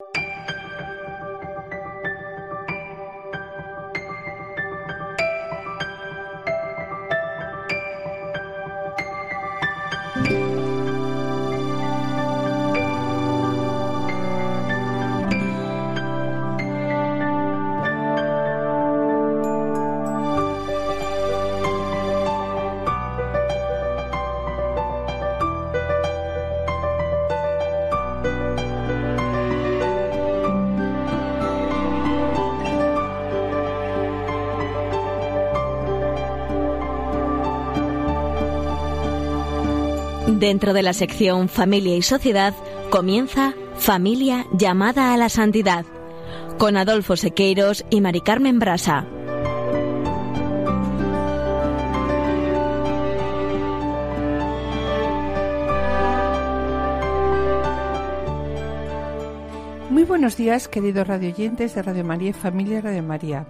you Dentro de la sección Familia y Sociedad comienza Familia llamada a la santidad con Adolfo Sequeiros y Mari Carmen Brasa. Muy buenos días, queridos radioyentes de Radio María y Familia Radio María.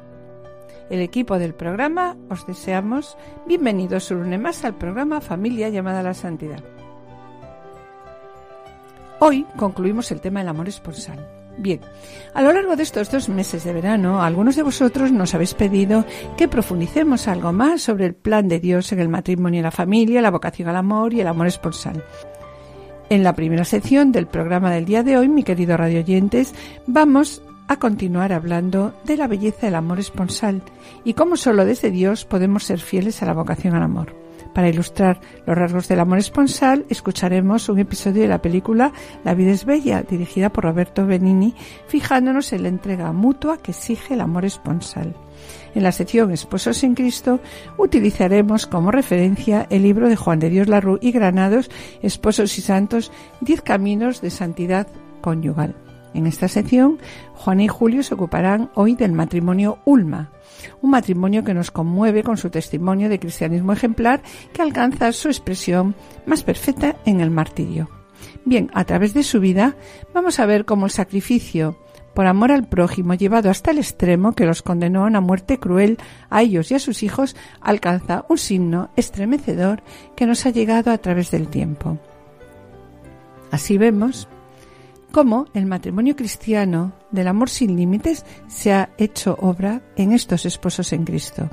El equipo del programa os deseamos bienvenidos un lunes más al programa Familia llamada a la Santidad. Hoy concluimos el tema del amor esponsal. Bien, a lo largo de estos dos meses de verano, algunos de vosotros nos habéis pedido que profundicemos algo más sobre el plan de Dios en el matrimonio y la familia, la vocación al amor y el amor esponsal. En la primera sección del programa del día de hoy, mi querido radio oyentes, vamos a continuar hablando de la belleza del amor esponsal y cómo solo desde Dios podemos ser fieles a la vocación al amor. Para ilustrar los rasgos del amor esponsal, escucharemos un episodio de la película La vida es bella, dirigida por Roberto Benini, fijándonos en la entrega mutua que exige el amor esponsal. En la sección Esposos en Cristo utilizaremos como referencia el libro de Juan de Dios Larru y Granados, Esposos y Santos, Diez Caminos de Santidad Conyugal. En esta sección, Juan y Julio se ocuparán hoy del matrimonio Ulma, un matrimonio que nos conmueve con su testimonio de cristianismo ejemplar que alcanza su expresión más perfecta en el martirio. Bien, a través de su vida vamos a ver cómo el sacrificio por amor al prójimo llevado hasta el extremo que los condenó a una muerte cruel a ellos y a sus hijos alcanza un signo estremecedor que nos ha llegado a través del tiempo. Así vemos cómo el matrimonio cristiano del amor sin límites se ha hecho obra en estos esposos en Cristo.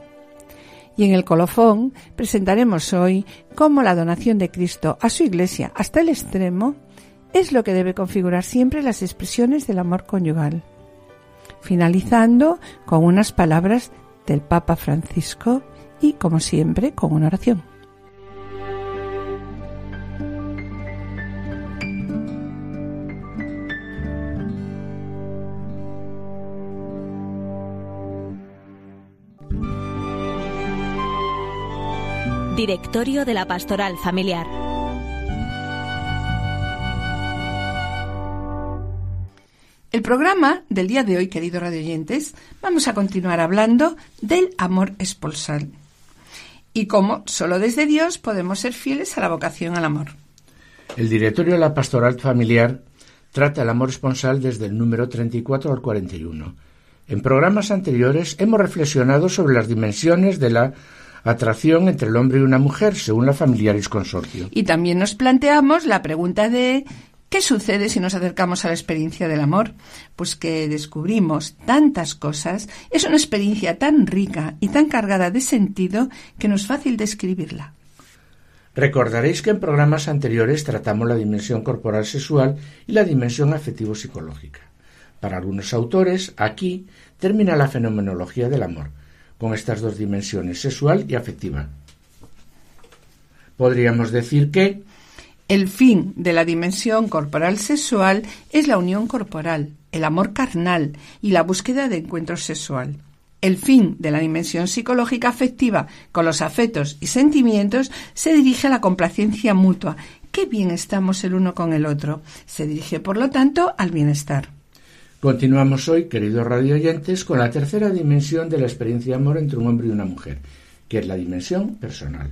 Y en el colofón presentaremos hoy cómo la donación de Cristo a su Iglesia hasta el extremo es lo que debe configurar siempre las expresiones del amor conyugal. Finalizando con unas palabras del Papa Francisco y, como siempre, con una oración. Directorio de la Pastoral Familiar. El programa del día de hoy, queridos radioyentes, vamos a continuar hablando del amor esponsal y cómo solo desde Dios podemos ser fieles a la vocación al amor. El Directorio de la Pastoral Familiar trata el amor esponsal desde el número 34 al 41. En programas anteriores hemos reflexionado sobre las dimensiones de la atracción entre el hombre y una mujer, según la Familiaris Consorcio. Y también nos planteamos la pregunta de ¿qué sucede si nos acercamos a la experiencia del amor? Pues que descubrimos tantas cosas, es una experiencia tan rica y tan cargada de sentido que no es fácil describirla. Recordaréis que en programas anteriores tratamos la dimensión corporal sexual y la dimensión afectivo-psicológica. Para algunos autores, aquí termina la fenomenología del amor con estas dos dimensiones, sexual y afectiva. Podríamos decir que el fin de la dimensión corporal sexual es la unión corporal, el amor carnal y la búsqueda de encuentro sexual. El fin de la dimensión psicológica afectiva con los afectos y sentimientos se dirige a la complacencia mutua. Qué bien estamos el uno con el otro. Se dirige, por lo tanto, al bienestar. Continuamos hoy, queridos radioyentes, con la tercera dimensión de la experiencia de amor entre un hombre y una mujer, que es la dimensión personal.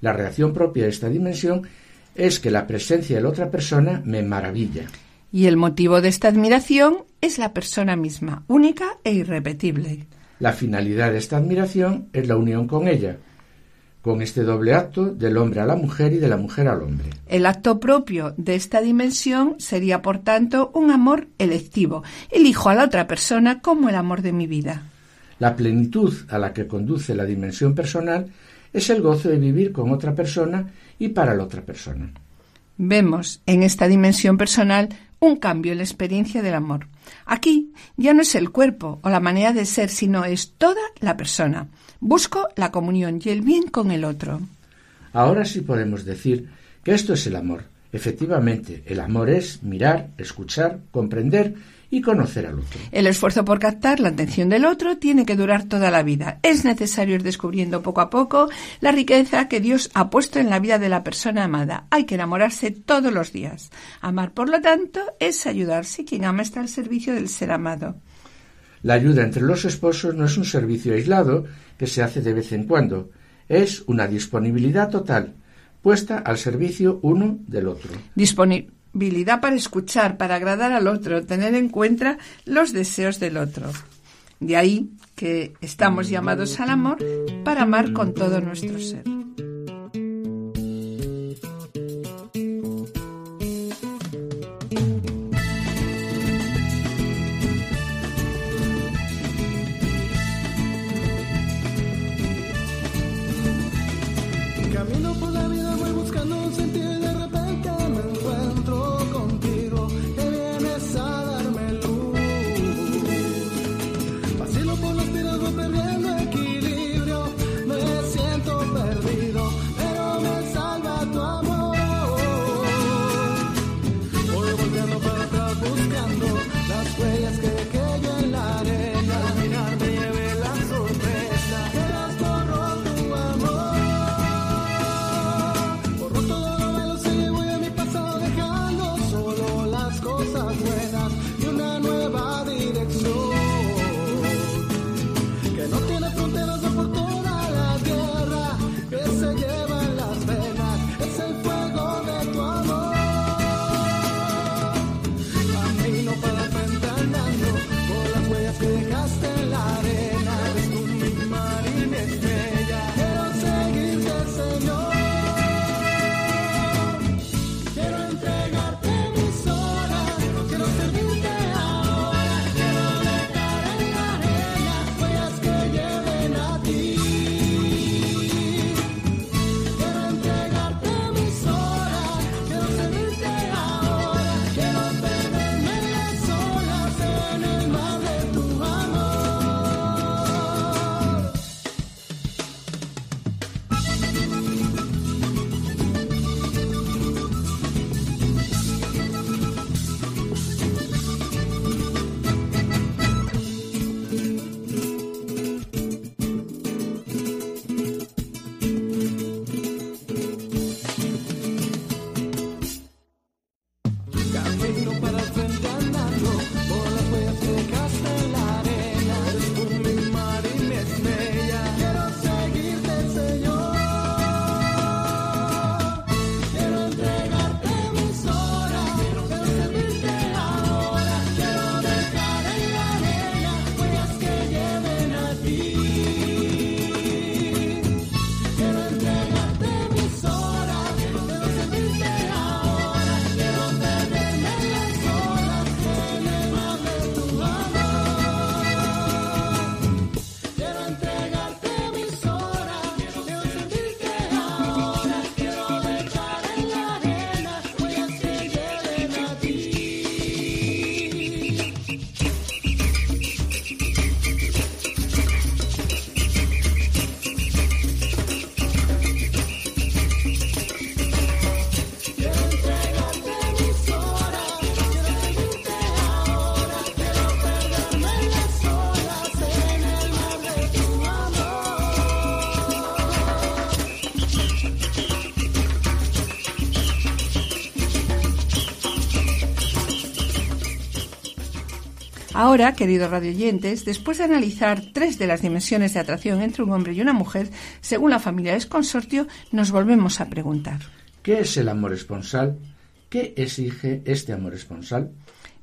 La reacción propia de esta dimensión es que la presencia de la otra persona me maravilla. Y el motivo de esta admiración es la persona misma, única e irrepetible. La finalidad de esta admiración es la unión con ella, con este doble acto del hombre a la mujer y de la mujer al hombre. El acto propio de esta dimensión sería, por tanto, un amor electivo. Elijo a la otra persona como el amor de mi vida. La plenitud a la que conduce la dimensión personal es el gozo de vivir con otra persona y para la otra persona. Vemos en esta dimensión personal un cambio en la experiencia del amor. Aquí ya no es el cuerpo o la manera de ser, sino es toda la persona. Busco la comunión y el bien con el otro. Ahora sí podemos decir que esto es el amor. Efectivamente, el amor es mirar, escuchar, comprender y conocer al otro. El esfuerzo por captar la atención del otro tiene que durar toda la vida. Es necesario ir descubriendo poco a poco la riqueza que Dios ha puesto en la vida de la persona amada. Hay que enamorarse todos los días. Amar, por lo tanto, es ayudarse. Quien ama está al servicio del ser amado. La ayuda entre los esposos no es un servicio aislado que se hace de vez en cuando. Es una disponibilidad total, puesta al servicio uno del otro habilidad para escuchar, para agradar al otro, tener en cuenta los deseos del otro. De ahí que estamos llamados al amor para amar con todo nuestro ser. cosas buenas. Ahora, queridos radioyentes, después de analizar tres de las dimensiones de atracción entre un hombre y una mujer, según la familia del consortio, nos volvemos a preguntar. ¿Qué es el amor esponsal? ¿Qué exige este amor esponsal?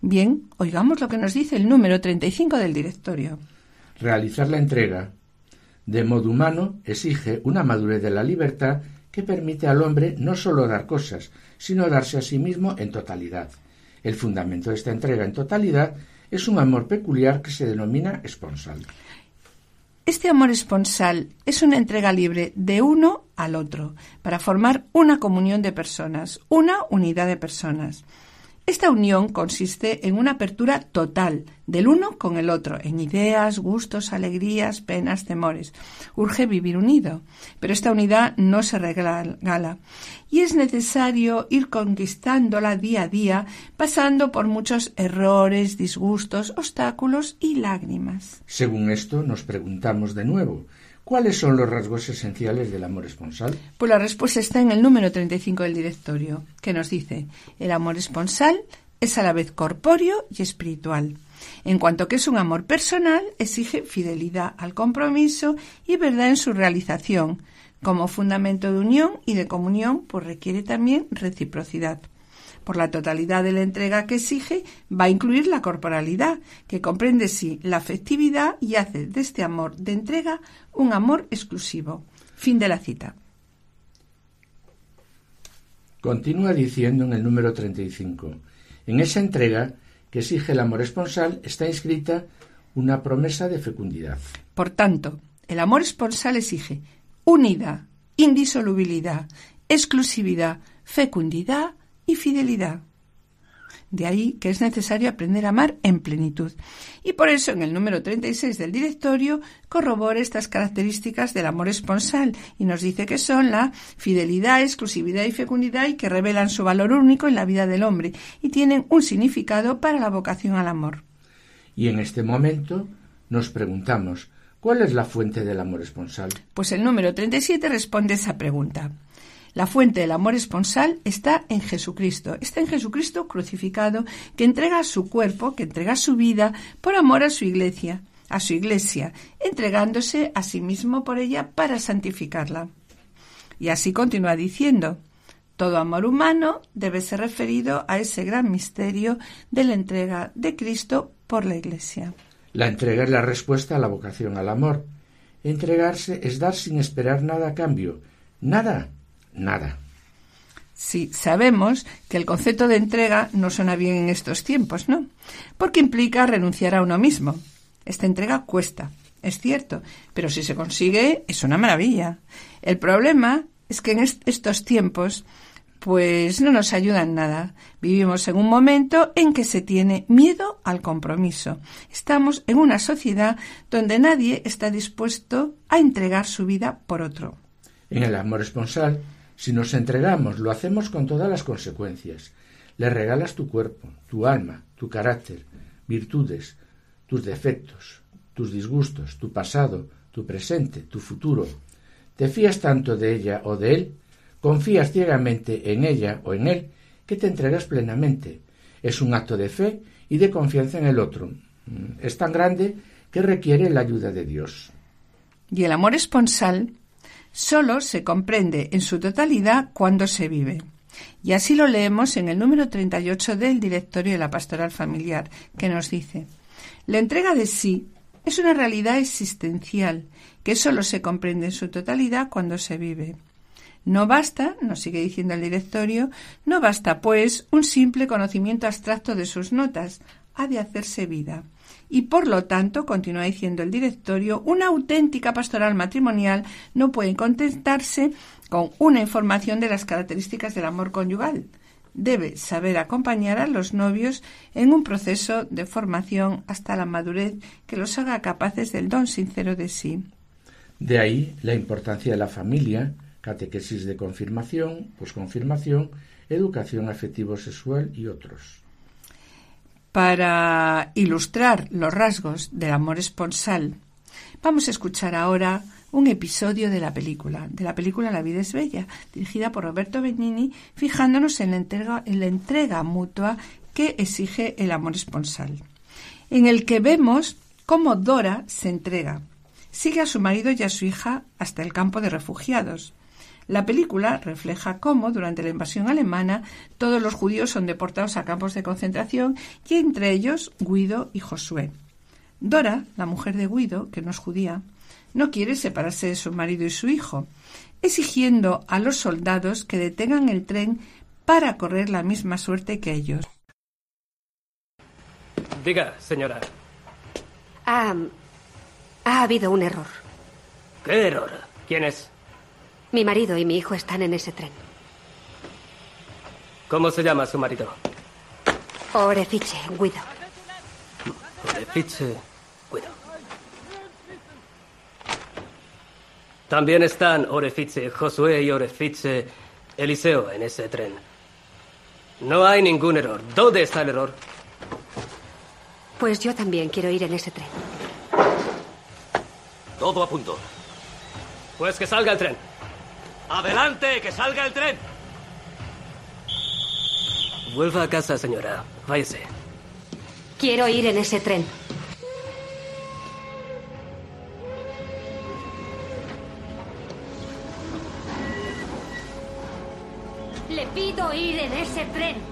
Bien, oigamos lo que nos dice el número 35 del directorio. Realizar la entrega De modo humano, exige una madurez de la libertad que permite al hombre no sólo dar cosas, sino darse a sí mismo en totalidad. El fundamento de esta entrega en totalidad es un amor peculiar que se denomina esponsal. Este amor esponsal es una entrega libre de uno al otro para formar una comunión de personas, una unidad de personas. Esta unión consiste en una apertura total del uno con el otro, en ideas, gustos, alegrías, penas, temores. Urge vivir unido, pero esta unidad no se regala y es necesario ir conquistándola día a día, pasando por muchos errores, disgustos, obstáculos y lágrimas. Según esto, nos preguntamos de nuevo, ¿Cuáles son los rasgos esenciales del amor esponsal? Pues la respuesta está en el número 35 del directorio, que nos dice, el amor esponsal es a la vez corpóreo y espiritual. En cuanto que es un amor personal, exige fidelidad al compromiso y verdad en su realización. Como fundamento de unión y de comunión, pues requiere también reciprocidad por la totalidad de la entrega que exige, va a incluir la corporalidad, que comprende sí la afectividad y hace de este amor de entrega un amor exclusivo. Fin de la cita. Continúa diciendo en el número 35. En esa entrega que exige el amor esponsal está inscrita una promesa de fecundidad. Por tanto, el amor esponsal exige unidad, indisolubilidad, exclusividad, fecundidad y fidelidad. De ahí que es necesario aprender a amar en plenitud. Y por eso en el número 36 del directorio corrobora estas características del amor esponsal y nos dice que son la fidelidad, exclusividad y fecundidad y que revelan su valor único en la vida del hombre y tienen un significado para la vocación al amor. Y en este momento nos preguntamos, ¿cuál es la fuente del amor esponsal? Pues el número 37 responde esa pregunta. La fuente del amor esponsal está en Jesucristo, está en Jesucristo crucificado, que entrega su cuerpo, que entrega su vida por amor a su iglesia, a su iglesia, entregándose a sí mismo por ella para santificarla. Y así continúa diciendo, todo amor humano debe ser referido a ese gran misterio de la entrega de Cristo por la iglesia. La entrega es la respuesta a la vocación al amor. Entregarse es dar sin esperar nada a cambio, nada nada. Sí, sabemos que el concepto de entrega no suena bien en estos tiempos, ¿no? Porque implica renunciar a uno mismo. Esta entrega cuesta, es cierto, pero si se consigue es una maravilla. El problema es que en estos tiempos pues no nos ayudan nada. Vivimos en un momento en que se tiene miedo al compromiso. Estamos en una sociedad donde nadie está dispuesto a entregar su vida por otro. En el amor esponsal si nos entregamos, lo hacemos con todas las consecuencias. Le regalas tu cuerpo, tu alma, tu carácter, virtudes, tus defectos, tus disgustos, tu pasado, tu presente, tu futuro. Te fías tanto de ella o de él, confías ciegamente en ella o en él, que te entregas plenamente. Es un acto de fe y de confianza en el otro. Mm, es tan grande que requiere la ayuda de Dios. Y el amor esponsal solo se comprende en su totalidad cuando se vive. Y así lo leemos en el número 38 del Directorio de la Pastoral Familiar, que nos dice, la entrega de sí es una realidad existencial que solo se comprende en su totalidad cuando se vive. No basta, nos sigue diciendo el directorio, no basta, pues, un simple conocimiento abstracto de sus notas, ha de hacerse vida y por lo tanto, continúa diciendo el directorio, una auténtica pastoral matrimonial no puede contentarse con una información de las características del amor conyugal. Debe saber acompañar a los novios en un proceso de formación hasta la madurez que los haga capaces del don sincero de sí. De ahí la importancia de la familia, catequesis de confirmación, posconfirmación, educación afectivo-sexual y otros. Para ilustrar los rasgos del amor esponsal, vamos a escuchar ahora un episodio de la película, de la película La vida es bella, dirigida por Roberto Benigni, fijándonos en la entrega, en la entrega mutua que exige el amor esponsal, en el que vemos cómo Dora se entrega, sigue a su marido y a su hija hasta el campo de refugiados, la película refleja cómo, durante la invasión alemana, todos los judíos son deportados a campos de concentración y entre ellos Guido y Josué. Dora, la mujer de Guido, que no es judía, no quiere separarse de su marido y su hijo, exigiendo a los soldados que detengan el tren para correr la misma suerte que ellos. Diga, señora. Ha, ha habido un error. ¿Qué error? ¿Quién es? Mi marido y mi hijo están en ese tren. ¿Cómo se llama su marido? Orefiche, Guido. Orefiche, Guido. También están Orefiche, Josué y Orefiche, Eliseo en ese tren. No hay ningún error. ¿Dónde está el error? Pues yo también quiero ir en ese tren. Todo a punto. Pues que salga el tren. ¡Adelante! ¡Que salga el tren! Vuelva a casa, señora. Váyase. Quiero ir en ese tren. Le pido ir en ese tren.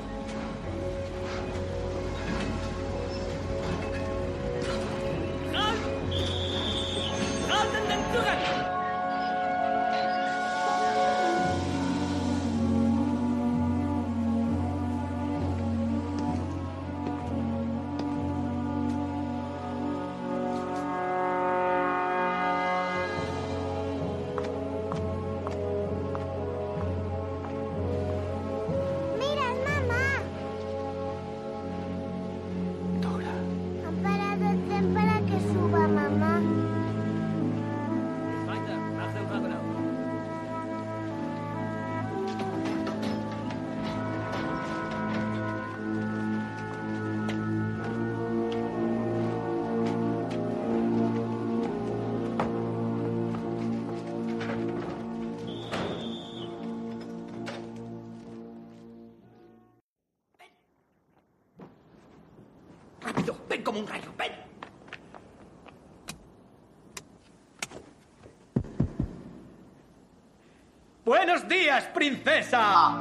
¡Buenos días, princesa!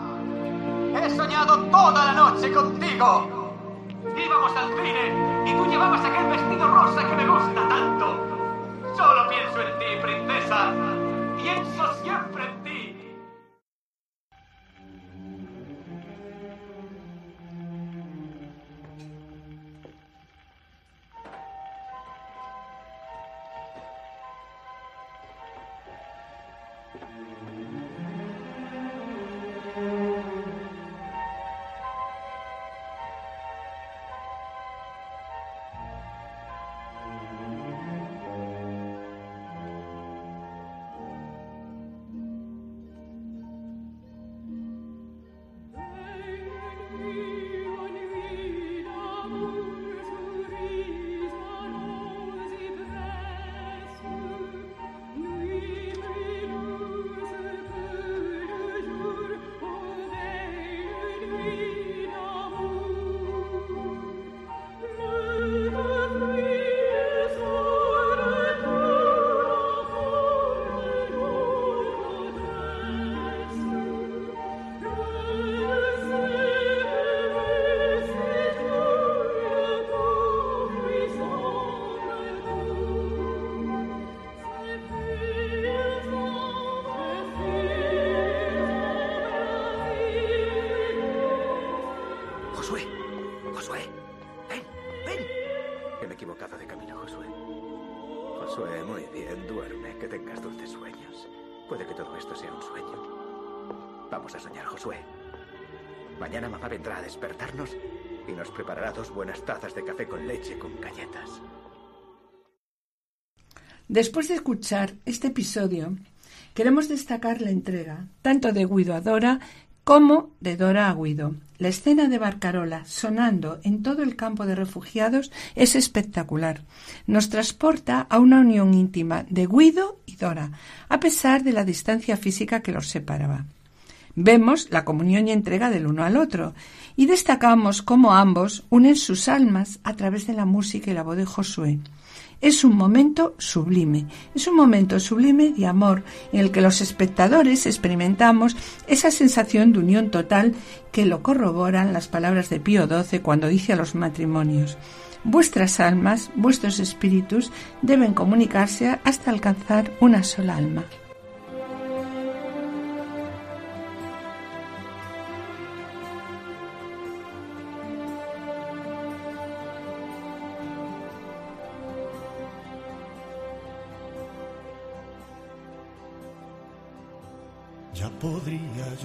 He soñado toda la noche contigo. Íbamos al cine y tú llevabas aquel vestido rosa que me gusta tanto. Solo pienso en ti, princesa. Pienso siempre en despertarnos y nos preparará dos buenas tazas de café con leche con galletas. Después de escuchar este episodio, queremos destacar la entrega tanto de Guido a Dora como de Dora a Guido. La escena de Barcarola sonando en todo el campo de refugiados es espectacular. Nos transporta a una unión íntima de Guido y Dora, a pesar de la distancia física que los separaba. Vemos la comunión y entrega del uno al otro y destacamos cómo ambos unen sus almas a través de la música y la voz de Josué. Es un momento sublime, es un momento sublime de amor en el que los espectadores experimentamos esa sensación de unión total que lo corroboran las palabras de Pío XII cuando dice a los matrimonios Vuestras almas, vuestros espíritus, deben comunicarse hasta alcanzar una sola alma.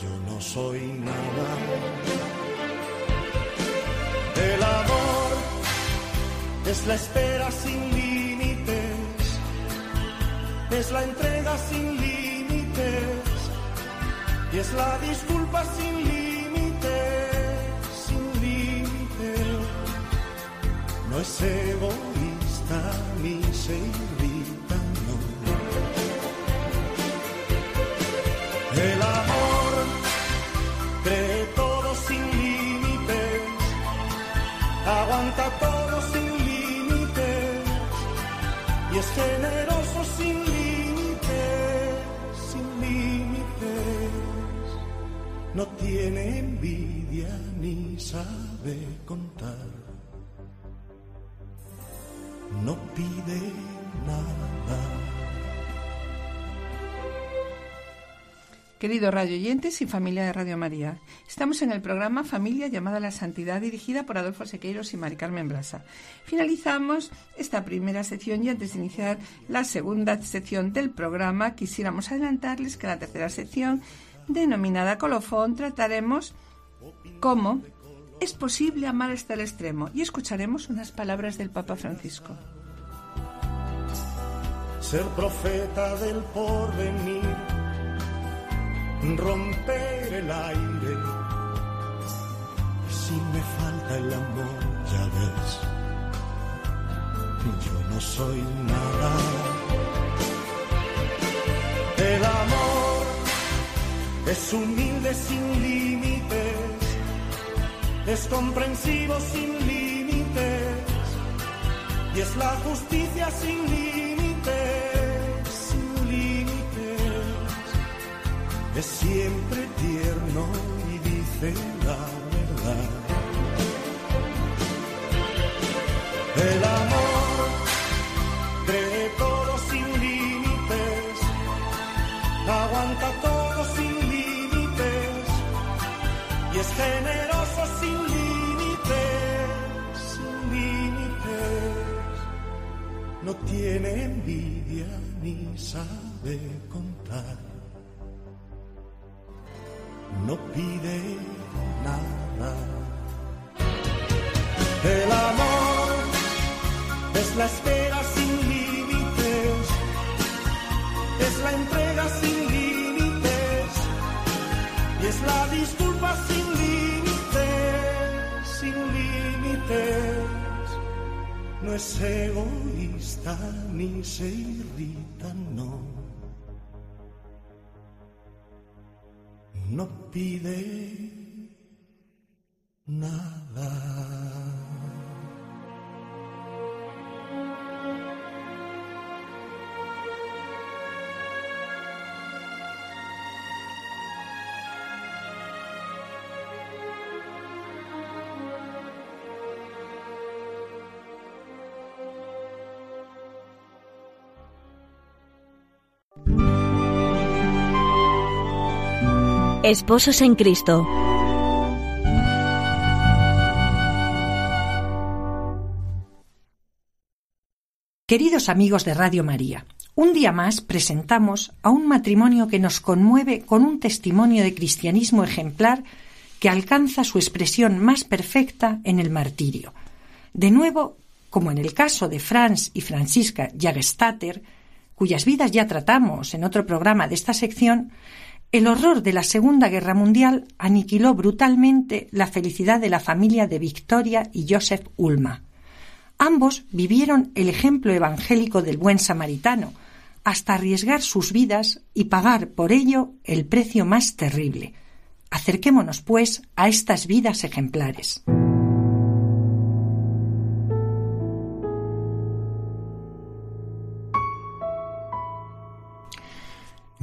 yo no soy nada. El amor es la espera sin límites, es la entrega sin límites y es la disculpa sin límites, sabe contar, no pide nada. Queridos radio oyentes y familia de Radio María, estamos en el programa Familia llamada a la Santidad dirigida por Adolfo Sequeiros y Mari Carmen Brasa. Finalizamos esta primera sección y antes de iniciar la segunda sección del programa quisiéramos adelantarles que la tercera sección denominada Colofón trataremos cómo es posible amar hasta el extremo y escucharemos unas palabras del Papa Francisco. ser profeta del porvenir, romper el aire. Si me falta el amor, ya ves, yo no soy nada. El amor es humilde sin límites, es comprensivo sin límites y es la justicia sin límites, sin límites. Es siempre tierno y dice la verdad. Tiene envidia ni sabe contar. No pide nada. El amor es la espera sin límites, es la entrega sin límites y es la disculpa sin límites, sin límites. No es egoísta ni se irrita, no. No pide nada. Esposos en Cristo. Queridos amigos de Radio María, un día más presentamos a un matrimonio que nos conmueve con un testimonio de cristianismo ejemplar que alcanza su expresión más perfecta en el martirio. De nuevo, como en el caso de Franz y Francisca Jagestater, cuyas vidas ya tratamos en otro programa de esta sección, el horror de la Segunda Guerra Mundial aniquiló brutalmente la felicidad de la familia de Victoria y Joseph Ulma. Ambos vivieron el ejemplo evangélico del buen samaritano, hasta arriesgar sus vidas y pagar por ello el precio más terrible. Acerquémonos, pues, a estas vidas ejemplares.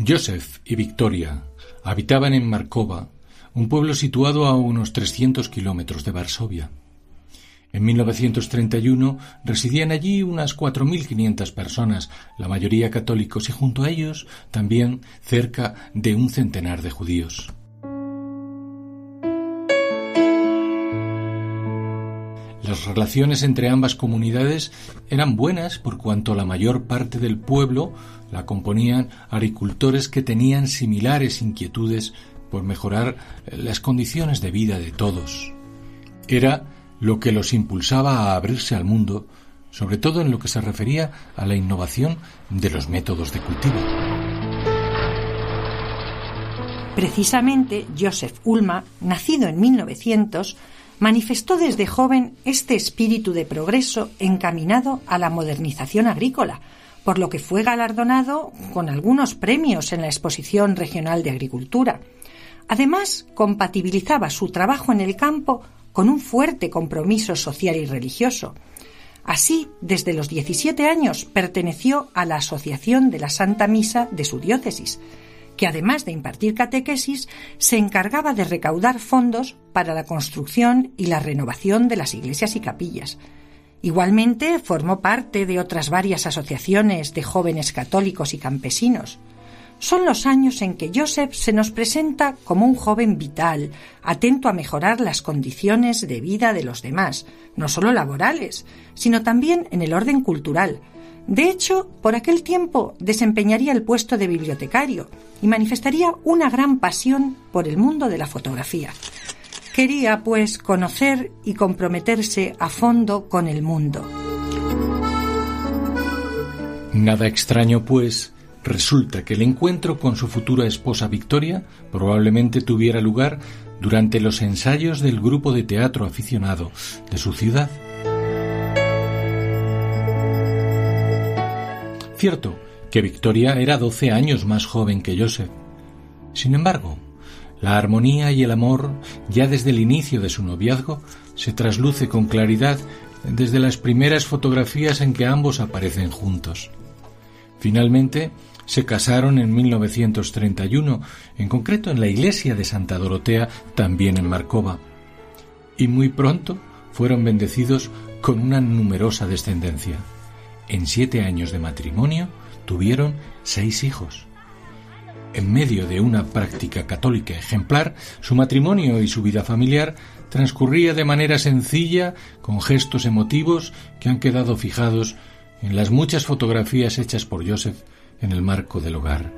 Joseph y Victoria habitaban en Markova, un pueblo situado a unos 300 kilómetros de Varsovia. En 1931 residían allí unas 4.500 personas, la mayoría católicos, y junto a ellos también cerca de un centenar de judíos. Las relaciones entre ambas comunidades eran buenas por cuanto la mayor parte del pueblo la componían agricultores que tenían similares inquietudes por mejorar las condiciones de vida de todos. Era lo que los impulsaba a abrirse al mundo, sobre todo en lo que se refería a la innovación de los métodos de cultivo. Precisamente Joseph Ulma, nacido en 1900, manifestó desde joven este espíritu de progreso encaminado a la modernización agrícola, por lo que fue galardonado con algunos premios en la Exposición Regional de Agricultura. Además, compatibilizaba su trabajo en el campo con un fuerte compromiso social y religioso. Así, desde los 17 años perteneció a la Asociación de la Santa Misa de su diócesis, que además de impartir catequesis, se encargaba de recaudar fondos para la construcción y la renovación de las iglesias y capillas. Igualmente formó parte de otras varias asociaciones de jóvenes católicos y campesinos son los años en que Joseph se nos presenta como un joven vital, atento a mejorar las condiciones de vida de los demás, no solo laborales, sino también en el orden cultural. De hecho, por aquel tiempo desempeñaría el puesto de bibliotecario y manifestaría una gran pasión por el mundo de la fotografía. Quería, pues, conocer y comprometerse a fondo con el mundo. Nada extraño, pues, Resulta que el encuentro con su futura esposa Victoria probablemente tuviera lugar durante los ensayos del grupo de teatro aficionado de su ciudad. Cierto que Victoria era doce años más joven que Joseph. Sin embargo, la armonía y el amor, ya desde el inicio de su noviazgo, se trasluce con claridad desde las primeras fotografías en que ambos aparecen juntos. Finalmente, se casaron en 1931, en concreto en la iglesia de Santa Dorotea, también en Marcova. Y muy pronto fueron bendecidos con una numerosa descendencia. En siete años de matrimonio tuvieron seis hijos. En medio de una práctica católica ejemplar, su matrimonio y su vida familiar transcurría de manera sencilla, con gestos emotivos que han quedado fijados en las muchas fotografías hechas por Joseph en el marco del hogar.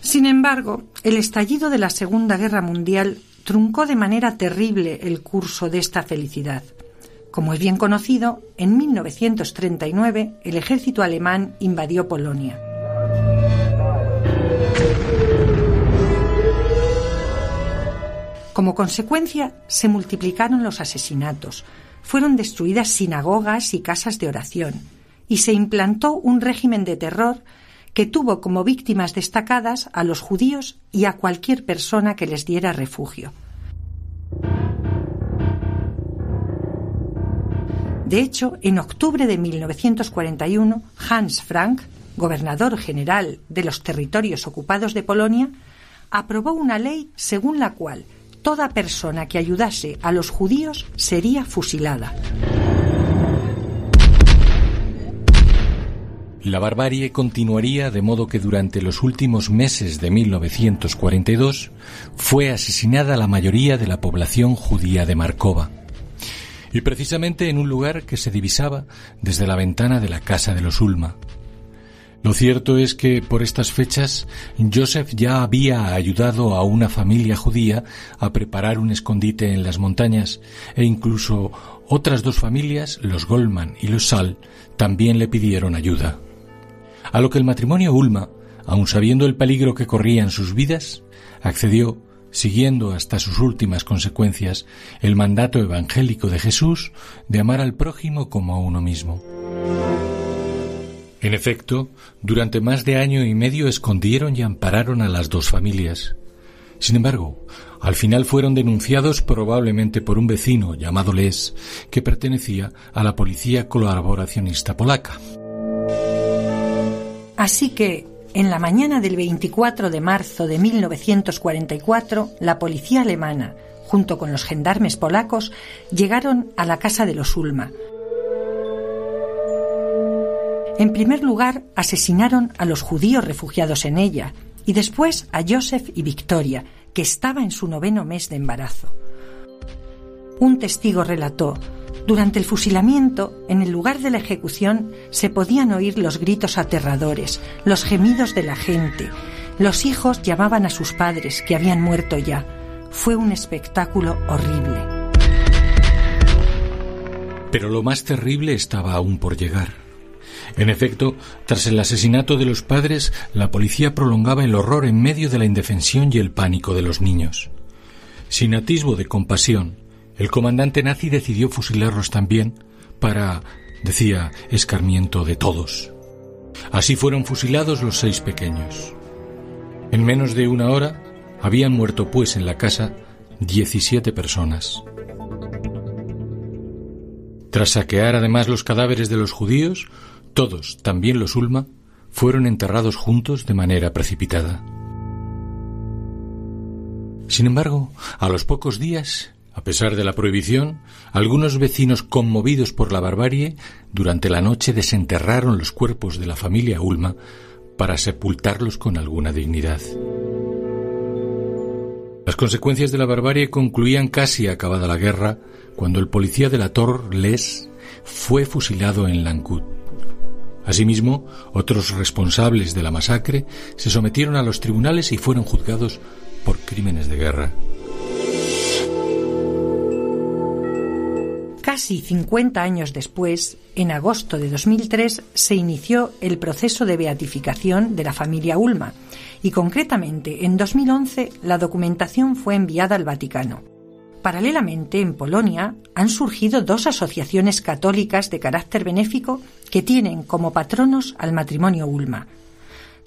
Sin embargo, el estallido de la Segunda Guerra Mundial truncó de manera terrible el curso de esta felicidad. Como es bien conocido, en 1939 el ejército alemán invadió Polonia. Como consecuencia, se multiplicaron los asesinatos, fueron destruidas sinagogas y casas de oración, y se implantó un régimen de terror que tuvo como víctimas destacadas a los judíos y a cualquier persona que les diera refugio. De hecho, en octubre de 1941, Hans Frank, gobernador general de los territorios ocupados de Polonia, aprobó una ley según la cual toda persona que ayudase a los judíos sería fusilada. La barbarie continuaría de modo que durante los últimos meses de 1942 fue asesinada la mayoría de la población judía de Markova. Y precisamente en un lugar que se divisaba desde la ventana de la casa de los Ulma. Lo cierto es que por estas fechas Joseph ya había ayudado a una familia judía a preparar un escondite en las montañas e incluso otras dos familias, los Goldman y los Sal, también le pidieron ayuda. A lo que el matrimonio Ulma, aun sabiendo el peligro que corrían sus vidas, accedió siguiendo hasta sus últimas consecuencias el mandato evangélico de Jesús de amar al prójimo como a uno mismo. En efecto, durante más de año y medio escondieron y ampararon a las dos familias. Sin embargo, al final fueron denunciados probablemente por un vecino llamado Les, que pertenecía a la policía colaboracionista polaca. Así que, en la mañana del 24 de marzo de 1944, la policía alemana, junto con los gendarmes polacos, llegaron a la casa de los Ulma. En primer lugar, asesinaron a los judíos refugiados en ella y después a Joseph y Victoria, que estaba en su noveno mes de embarazo. Un testigo relató durante el fusilamiento, en el lugar de la ejecución, se podían oír los gritos aterradores, los gemidos de la gente. Los hijos llamaban a sus padres, que habían muerto ya. Fue un espectáculo horrible. Pero lo más terrible estaba aún por llegar. En efecto, tras el asesinato de los padres, la policía prolongaba el horror en medio de la indefensión y el pánico de los niños. Sin atisbo de compasión, el comandante nazi decidió fusilarlos también para, decía, escarmiento de todos. Así fueron fusilados los seis pequeños. En menos de una hora habían muerto pues en la casa 17 personas. Tras saquear además los cadáveres de los judíos, todos, también los Ulma, fueron enterrados juntos de manera precipitada. Sin embargo, a los pocos días a pesar de la prohibición, algunos vecinos conmovidos por la barbarie, durante la noche desenterraron los cuerpos de la familia Ulma para sepultarlos con alguna dignidad. Las consecuencias de la barbarie concluían casi acabada la guerra cuando el policía de la Tor, Les, fue fusilado en Lancut. Asimismo, otros responsables de la masacre se sometieron a los tribunales y fueron juzgados por crímenes de guerra. Casi 50 años después, en agosto de 2003, se inició el proceso de beatificación de la familia Ulma y concretamente en 2011 la documentación fue enviada al Vaticano. Paralelamente, en Polonia han surgido dos asociaciones católicas de carácter benéfico que tienen como patronos al matrimonio Ulma.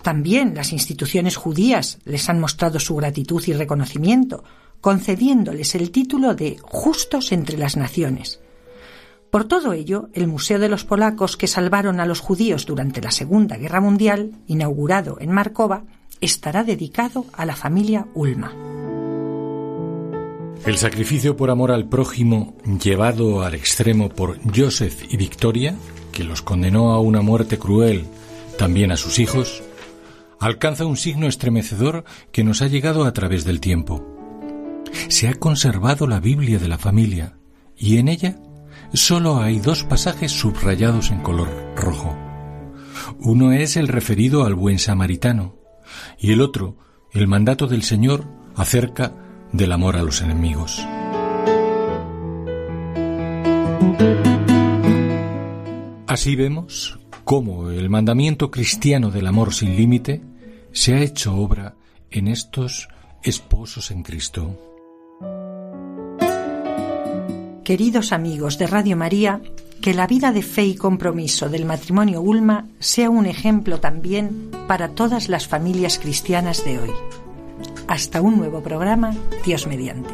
También las instituciones judías les han mostrado su gratitud y reconocimiento, concediéndoles el título de justos entre las naciones. Por todo ello, el Museo de los Polacos que salvaron a los judíos durante la Segunda Guerra Mundial, inaugurado en Markova, estará dedicado a la familia Ulma. El sacrificio por amor al prójimo llevado al extremo por Joseph y Victoria, que los condenó a una muerte cruel, también a sus hijos, alcanza un signo estremecedor que nos ha llegado a través del tiempo. Se ha conservado la Biblia de la familia y en ella solo hay dos pasajes subrayados en color rojo. Uno es el referido al buen samaritano y el otro el mandato del Señor acerca del amor a los enemigos. Así vemos cómo el mandamiento cristiano del amor sin límite se ha hecho obra en estos esposos en Cristo. Queridos amigos de Radio María, que la vida de fe y compromiso del matrimonio Ulma sea un ejemplo también para todas las familias cristianas de hoy. Hasta un nuevo programa, Dios mediante.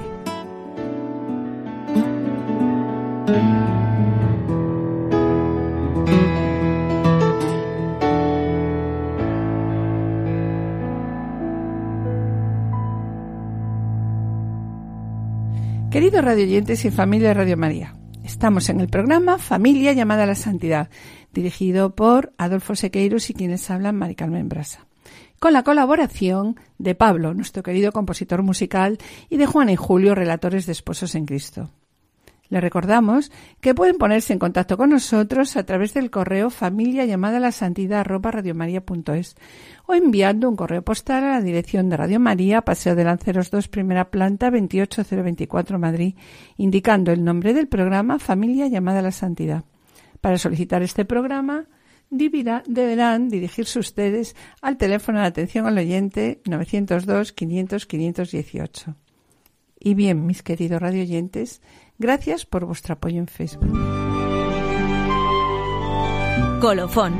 Queridos radioyentes y familia de Radio María, estamos en el programa Familia llamada a la Santidad, dirigido por Adolfo Sequeiros y quienes hablan Mari Carmen Brasa, con la colaboración de Pablo, nuestro querido compositor musical, y de Juan y Julio, relatores de Esposos en Cristo. Les recordamos que pueden ponerse en contacto con nosotros a través del correo familia llamada la santidad o enviando un correo postal a la dirección de Radio María, Paseo de Lanceros 2, primera planta, 28024 Madrid, indicando el nombre del programa Familia llamada la Santidad. Para solicitar este programa, deberán dirigirse ustedes al teléfono de atención al oyente 902 500 518. Y bien, mis queridos radioyentes, gracias por vuestro apoyo en Facebook. Colofón.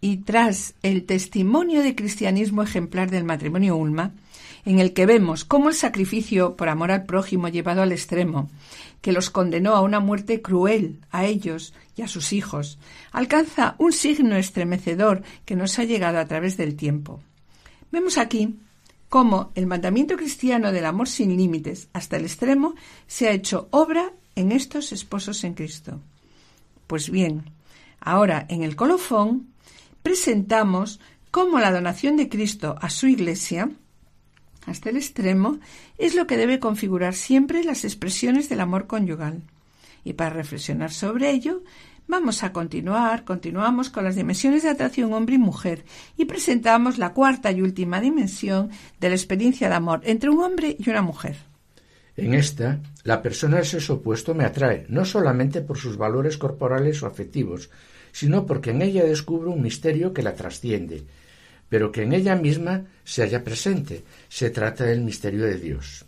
Y tras el testimonio de cristianismo ejemplar del matrimonio Ulma, en el que vemos cómo el sacrificio por amor al prójimo llevado al extremo, que los condenó a una muerte cruel a ellos y a sus hijos, alcanza un signo estremecedor que nos ha llegado a través del tiempo. Vemos aquí cómo el mandamiento cristiano del amor sin límites hasta el extremo se ha hecho obra en estos esposos en Cristo. Pues bien, ahora en el colofón presentamos cómo la donación de Cristo a su Iglesia hasta el extremo es lo que debe configurar siempre las expresiones del amor conyugal. Y para reflexionar sobre ello, vamos a continuar, continuamos con las dimensiones de atracción hombre y mujer y presentamos la cuarta y última dimensión de la experiencia de amor entre un hombre y una mujer. En esta, la persona del sexo opuesto me atrae, no solamente por sus valores corporales o afectivos, sino porque en ella descubro un misterio que la trasciende, pero que en ella misma se halla presente. Se trata del misterio de Dios.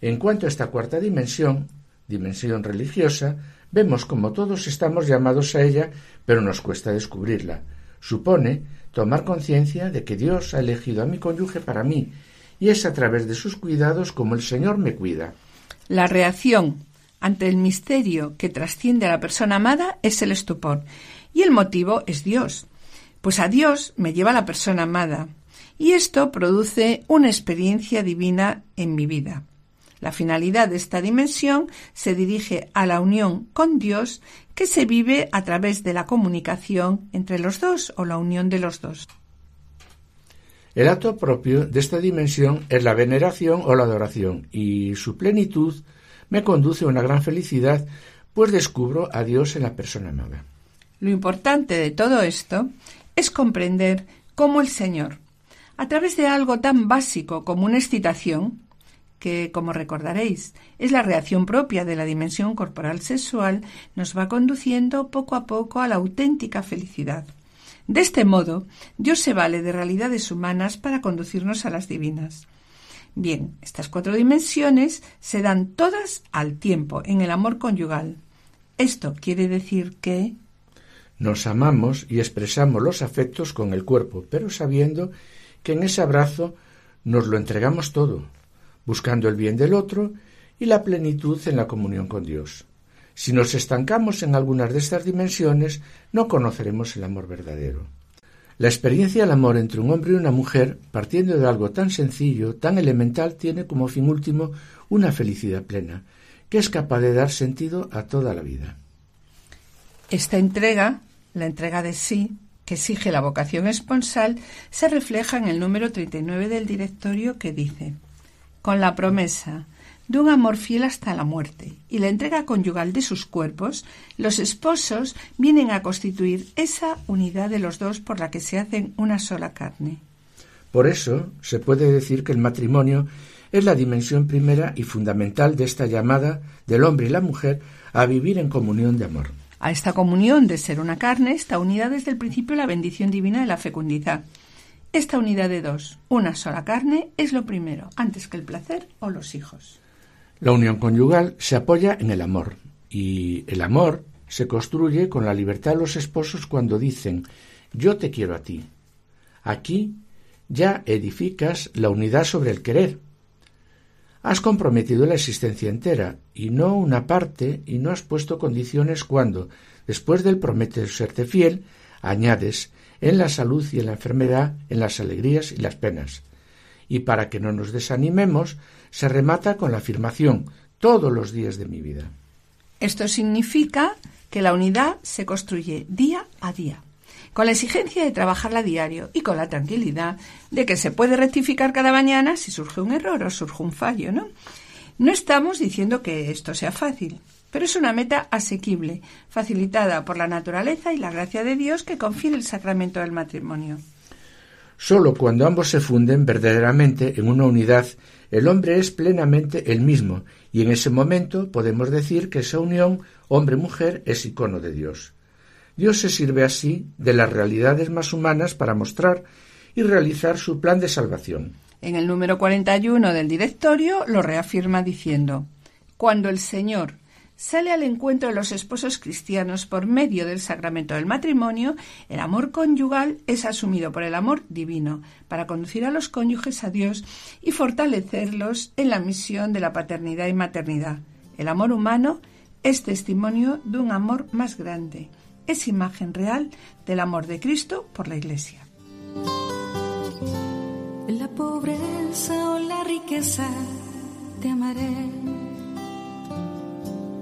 En cuanto a esta cuarta dimensión, dimensión religiosa, vemos como todos estamos llamados a ella, pero nos cuesta descubrirla. Supone tomar conciencia de que Dios ha elegido a mi cónyuge para mí, y es a través de sus cuidados como el Señor me cuida. La reacción ante el misterio que trasciende a la persona amada es el estupor, y el motivo es Dios, pues a Dios me lleva la persona amada, y esto produce una experiencia divina en mi vida. La finalidad de esta dimensión se dirige a la unión con Dios que se vive a través de la comunicación entre los dos o la unión de los dos. El acto propio de esta dimensión es la veneración o la adoración y su plenitud me conduce a una gran felicidad pues descubro a Dios en la persona amada. Lo importante de todo esto es comprender cómo el Señor, a través de algo tan básico como una excitación, que, como recordaréis, es la reacción propia de la dimensión corporal sexual, nos va conduciendo poco a poco a la auténtica felicidad. De este modo, Dios se vale de realidades humanas para conducirnos a las divinas. Bien, estas cuatro dimensiones se dan todas al tiempo en el amor conyugal. Esto quiere decir que nos amamos y expresamos los afectos con el cuerpo, pero sabiendo que en ese abrazo nos lo entregamos todo, buscando el bien del otro y la plenitud en la comunión con Dios. Si nos estancamos en algunas de estas dimensiones, no conoceremos el amor verdadero. La experiencia del amor entre un hombre y una mujer, partiendo de algo tan sencillo, tan elemental, tiene como fin último una felicidad plena, que es capaz de dar sentido a toda la vida. Esta entrega, la entrega de sí, que exige la vocación esponsal, se refleja en el número 39 del directorio que dice, con la promesa de un amor fiel hasta la muerte y la entrega conyugal de sus cuerpos, los esposos vienen a constituir esa unidad de los dos por la que se hacen una sola carne. Por eso se puede decir que el matrimonio es la dimensión primera y fundamental de esta llamada del hombre y la mujer a vivir en comunión de amor. A esta comunión de ser una carne está unida desde el principio la bendición divina de la fecundidad. Esta unidad de dos, una sola carne, es lo primero, antes que el placer o los hijos. La unión conyugal se apoya en el amor, y el amor se construye con la libertad de los esposos cuando dicen yo te quiero a ti. Aquí ya edificas la unidad sobre el querer, Has comprometido la existencia entera y no una parte y no has puesto condiciones cuando, después del prometer serte fiel, añades en la salud y en la enfermedad, en las alegrías y las penas. Y para que no nos desanimemos, se remata con la afirmación todos los días de mi vida. Esto significa que la unidad se construye día a día con la exigencia de trabajarla a diario y con la tranquilidad de que se puede rectificar cada mañana si surge un error o surge un fallo, ¿no? No estamos diciendo que esto sea fácil, pero es una meta asequible, facilitada por la naturaleza y la gracia de Dios que confiere el sacramento del matrimonio. Solo cuando ambos se funden verdaderamente en una unidad, el hombre es plenamente el mismo, y en ese momento podemos decir que esa unión hombre-mujer es icono de Dios. Dios se sirve así de las realidades más humanas para mostrar y realizar su plan de salvación. En el número 41 del directorio lo reafirma diciendo, Cuando el Señor sale al encuentro de los esposos cristianos por medio del sacramento del matrimonio, el amor conyugal es asumido por el amor divino para conducir a los cónyuges a Dios y fortalecerlos en la misión de la paternidad y maternidad. El amor humano es testimonio de un amor más grande, es imagen real del amor de Cristo por la Iglesia. La pobreza o la riqueza te amaré.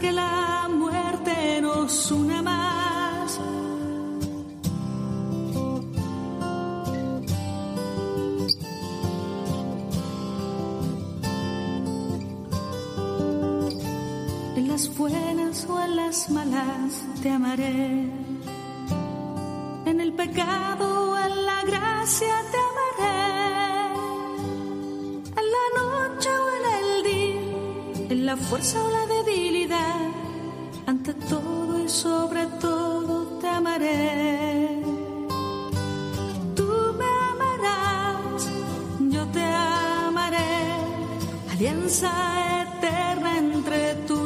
que la muerte nos una más. En las buenas o en las malas te amaré en el pecado, en la gracia te amaré. En la noche o en el día, en la fuerza o la ante todo y sobre todo te amaré. Tú me amarás, yo te amaré, alianza eterna entre tú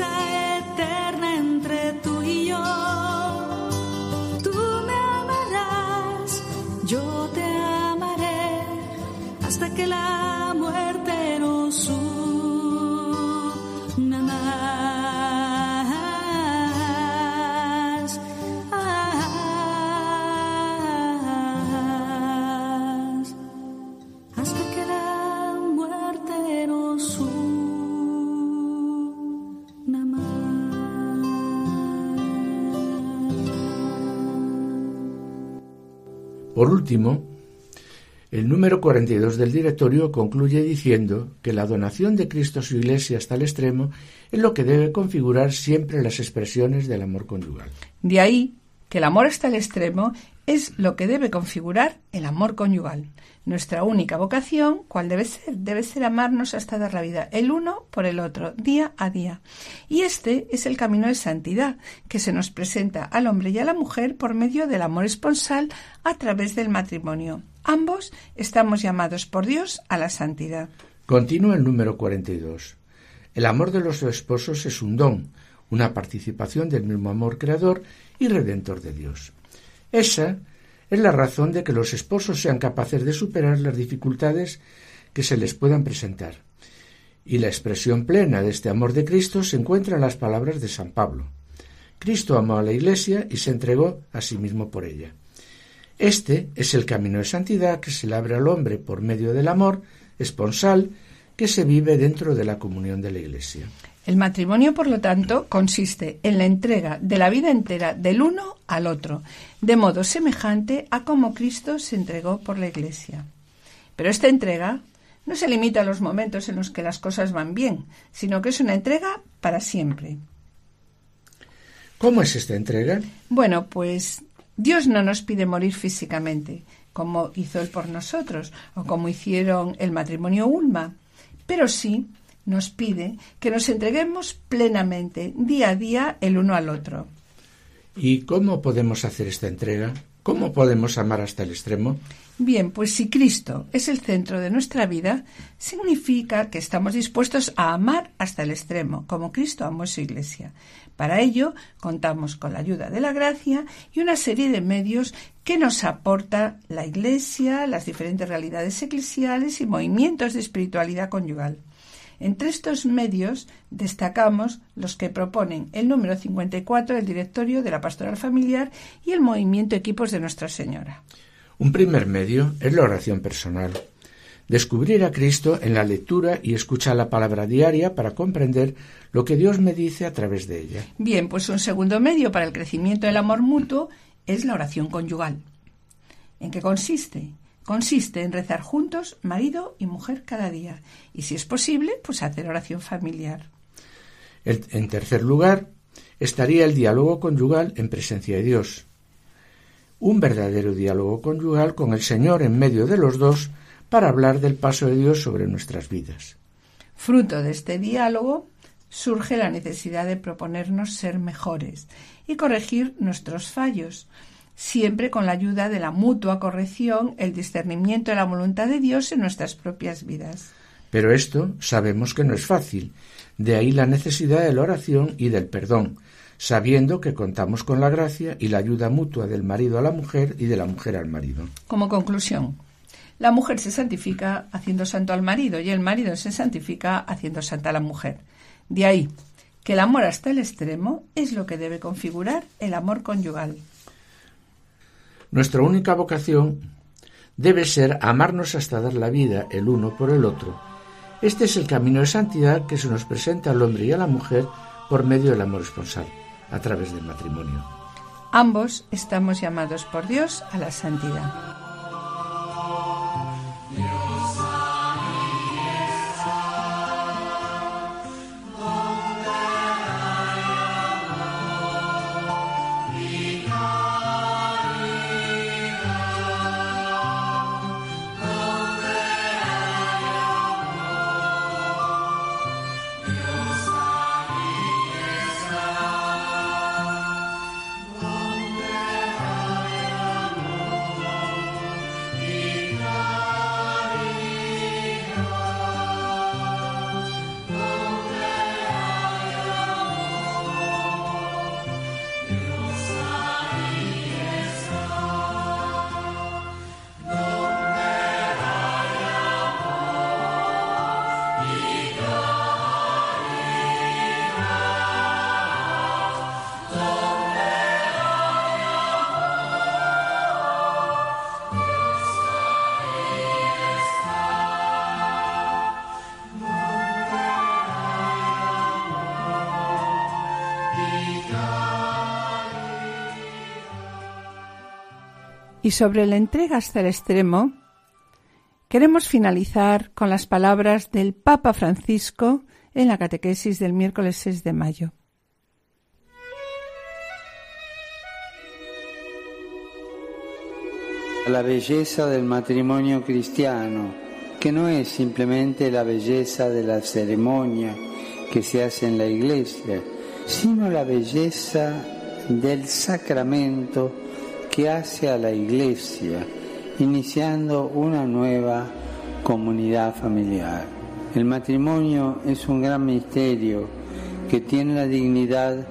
alianza Por último, el número 42 del directorio concluye diciendo que la donación de Cristo a su Iglesia hasta el extremo es lo que debe configurar siempre las expresiones del amor conyugal. De ahí que el amor hasta el extremo es lo que debe configurar el amor conyugal. Nuestra única vocación, ¿cuál debe ser? Debe ser amarnos hasta dar la vida, el uno por el otro, día a día. Y este es el camino de santidad que se nos presenta al hombre y a la mujer por medio del amor esponsal a través del matrimonio. Ambos estamos llamados por Dios a la santidad. Continúa el número 42. El amor de los esposos es un don, una participación del mismo amor creador y redentor de Dios. Esa es la razón de que los esposos sean capaces de superar las dificultades que se les puedan presentar. Y la expresión plena de este amor de Cristo se encuentra en las palabras de San Pablo. Cristo amó a la Iglesia y se entregó a sí mismo por ella. Este es el camino de santidad que se le abre al hombre por medio del amor esponsal que se vive dentro de la comunión de la Iglesia. El matrimonio, por lo tanto, consiste en la entrega de la vida entera del uno al otro, de modo semejante a como Cristo se entregó por la Iglesia. Pero esta entrega no se limita a los momentos en los que las cosas van bien, sino que es una entrega para siempre. ¿Cómo es esta entrega? Bueno, pues Dios no nos pide morir físicamente, como hizo Él por nosotros, o como hicieron el matrimonio Ulma, pero sí nos pide que nos entreguemos plenamente, día a día, el uno al otro. ¿Y cómo podemos hacer esta entrega? ¿Cómo podemos amar hasta el extremo? Bien, pues si Cristo es el centro de nuestra vida, significa que estamos dispuestos a amar hasta el extremo, como Cristo amó su iglesia. Para ello, contamos con la ayuda de la gracia y una serie de medios que nos aporta la Iglesia, las diferentes realidades eclesiales y movimientos de espiritualidad conyugal. Entre estos medios destacamos los que proponen el número 54 del directorio de la pastoral familiar y el movimiento Equipos de Nuestra Señora. Un primer medio es la oración personal. Descubrir a Cristo en la lectura y escuchar la palabra diaria para comprender lo que Dios me dice a través de ella. Bien, pues un segundo medio para el crecimiento del amor mutuo es la oración conyugal. ¿En qué consiste? Consiste en rezar juntos, marido y mujer, cada día. Y si es posible, pues hacer oración familiar. en tercer lugar, estaría el diálogo conyugal en presencia de Dios. Un verdadero diálogo conyugal con el Señor en medio de los dos para hablar del paso de Dios sobre nuestras vidas. Fruto de este diálogo surge la necesidad de proponernos ser mejores y corregir nuestros fallos, siempre con la ayuda de la mutua corrección, el discernimiento de la voluntad de Dios en nuestras propias vidas. Pero esto sabemos que no es fácil, de ahí la necesidad de la oración y del perdón, sabiendo que contamos con la gracia y la ayuda mutua del marido a la mujer y de la mujer al marido. Como conclusión, la mujer se santifica haciendo santo al marido y el marido se santifica haciendo santa a la mujer. De ahí que el amor hasta el extremo es lo que debe configurar el amor conyugal. Nuestra única vocación debe ser amarnos hasta dar la vida el uno por el otro. Este es el camino de santidad que se nos presenta al hombre y a la mujer por medio del amor esponsal, a través del matrimonio. Ambos estamos llamados por Dios a la santidad. Y sobre la entrega hasta el extremo, queremos finalizar con las palabras del Papa Francisco en la catequesis del miércoles 6 de mayo. La belleza del matrimonio cristiano, que no es simplemente la belleza de la ceremonia que se hace en la iglesia, sino la belleza del sacramento que hace a la iglesia, iniciando una nueva comunidad familiar. El matrimonio es un gran misterio que tiene la dignidad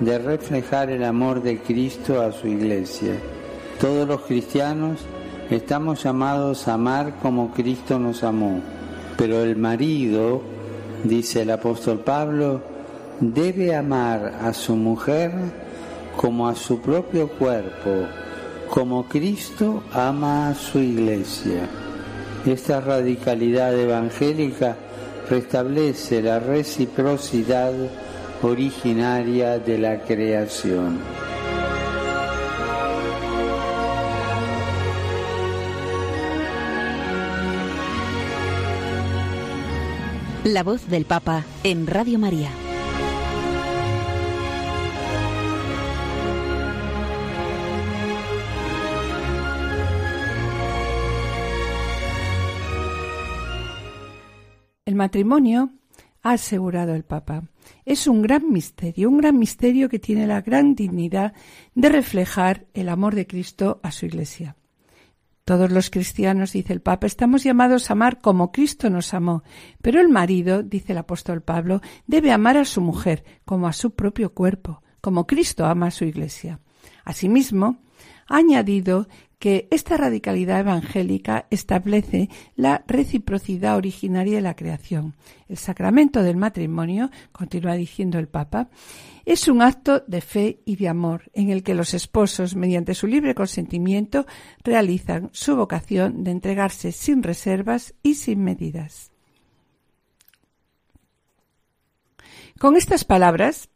de reflejar el amor de Cristo a su iglesia. Todos los cristianos estamos llamados a amar como Cristo nos amó, pero el marido, dice el apóstol Pablo, debe amar a su mujer como a su propio cuerpo como Cristo ama a su iglesia. Esta radicalidad evangélica restablece la reciprocidad originaria de la creación. La voz del Papa en Radio María. Matrimonio ha asegurado el Papa. Es un gran misterio, un gran misterio que tiene la gran dignidad de reflejar el amor de Cristo a su Iglesia. Todos los cristianos, dice el Papa, estamos llamados a amar como Cristo nos amó, pero el marido, dice el apóstol Pablo, debe amar a su mujer como a su propio cuerpo, como Cristo ama a su Iglesia. Asimismo, ha añadido que esta radicalidad evangélica establece la reciprocidad originaria de la creación. El sacramento del matrimonio, continúa diciendo el Papa, es un acto de fe y de amor en el que los esposos, mediante su libre consentimiento, realizan su vocación de entregarse sin reservas y sin medidas. Con estas palabras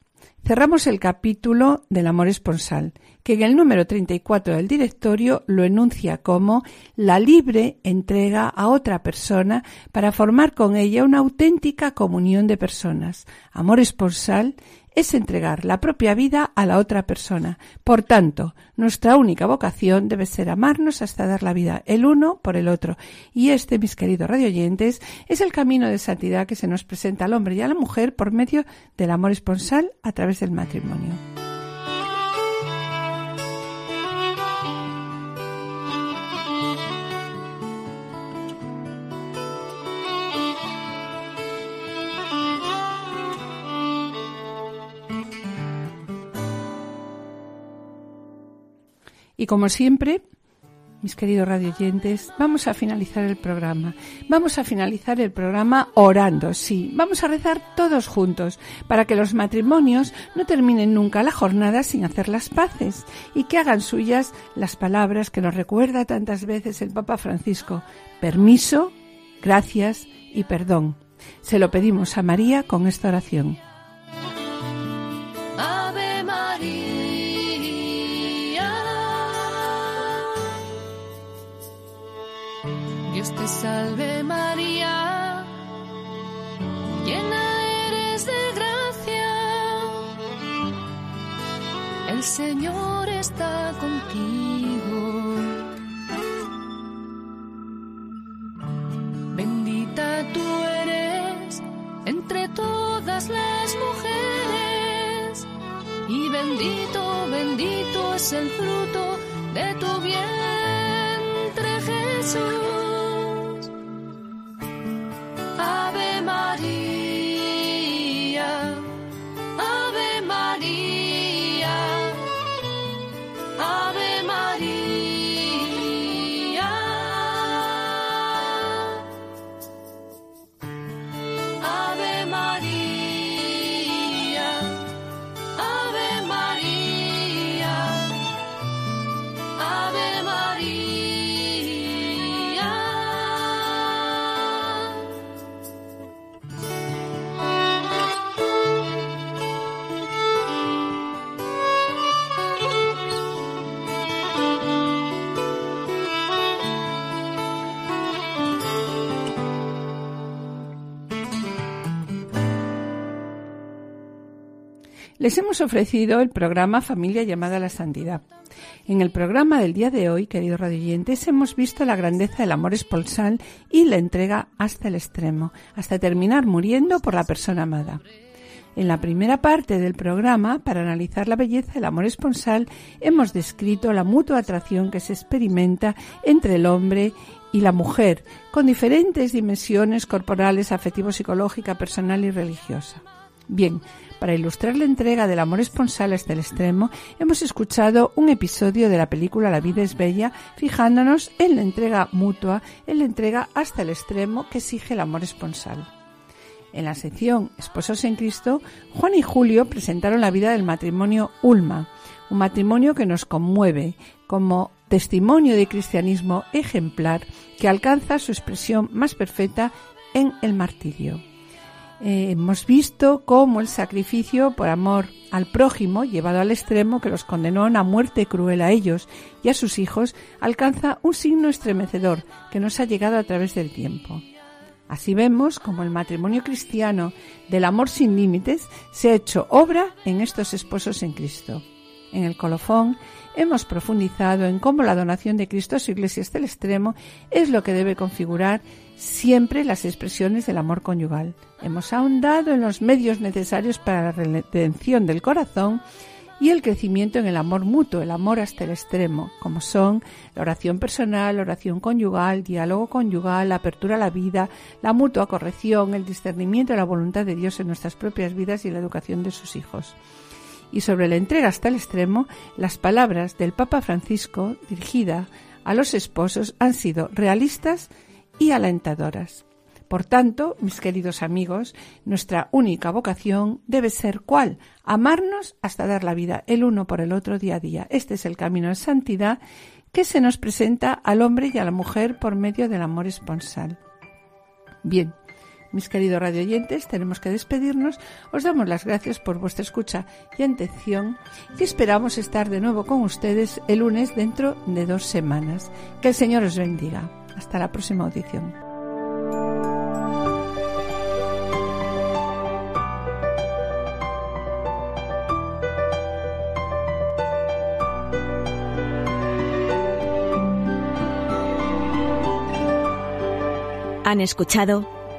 cerramos el capítulo del amor esponsal que en el número 34 del directorio lo enuncia como la libre entrega a otra persona para formar con ella una auténtica comunión de personas. Amor esponsal es entregar la propia vida a la otra persona. Por tanto, nuestra única vocación debe ser amarnos hasta dar la vida el uno por el otro. Y este, mis queridos radioyentes, es el camino de santidad que se nos presenta al hombre y a la mujer por medio del amor esponsal a través del matrimonio. Y como siempre, mis queridos radioyentes, vamos a finalizar el programa. Vamos a finalizar el programa orando, sí. Vamos a rezar todos juntos para que los matrimonios no terminen nunca la jornada sin hacer las paces y que hagan suyas las palabras que nos recuerda tantas veces el Papa Francisco. Permiso, gracias y perdón. Se lo pedimos a María con esta oración. Salve María, llena eres de gracia, el Señor está contigo. Bendita tú eres entre todas las mujeres y bendito, bendito es el fruto de tu vientre Jesús. Les hemos ofrecido el programa Familia llamada a la Santidad. En el programa del día de hoy, queridos radioyentes, hemos visto la grandeza del amor esponsal y la entrega hasta el extremo, hasta terminar muriendo por la persona amada. En la primera parte del programa, para analizar la belleza del amor esponsal, hemos descrito la mutua atracción que se experimenta entre el hombre y la mujer, con diferentes dimensiones corporales, afectivo-psicológica, personal y religiosa. Bien, para ilustrar la entrega del amor esponsal hasta el extremo, hemos escuchado un episodio de la película La vida es bella, fijándonos en la entrega mutua, en la entrega hasta el extremo que exige el amor esponsal. En la sección Esposos en Cristo, Juan y Julio presentaron la vida del matrimonio Ulma, un matrimonio que nos conmueve como testimonio de cristianismo ejemplar que alcanza su expresión más perfecta en el martirio. Eh, hemos visto cómo el sacrificio por amor al prójimo, llevado al extremo que los condenó a una muerte cruel a ellos y a sus hijos, alcanza un signo estremecedor que nos ha llegado a través del tiempo. Así vemos como el matrimonio cristiano del amor sin límites se ha hecho obra en estos esposos en Cristo. En el colofón hemos profundizado en cómo la donación de Cristo a su Iglesia hasta el extremo es lo que debe configurar siempre las expresiones del amor conyugal. Hemos ahondado en los medios necesarios para la redención del corazón y el crecimiento en el amor mutuo, el amor hasta el extremo, como son la oración personal, la oración conyugal, diálogo conyugal, la apertura a la vida, la mutua corrección, el discernimiento de la voluntad de Dios en nuestras propias vidas y la educación de sus hijos. Y sobre la entrega hasta el extremo, las palabras del Papa Francisco dirigida a los esposos han sido realistas y alentadoras. Por tanto, mis queridos amigos, nuestra única vocación debe ser cuál? Amarnos hasta dar la vida el uno por el otro día a día. Este es el camino de santidad que se nos presenta al hombre y a la mujer por medio del amor esponsal. Bien, mis queridos radioyentes, tenemos que despedirnos. Os damos las gracias por vuestra escucha y atención y esperamos estar de nuevo con ustedes el lunes dentro de dos semanas. Que el Señor os bendiga. Hasta la próxima audición. Han escuchado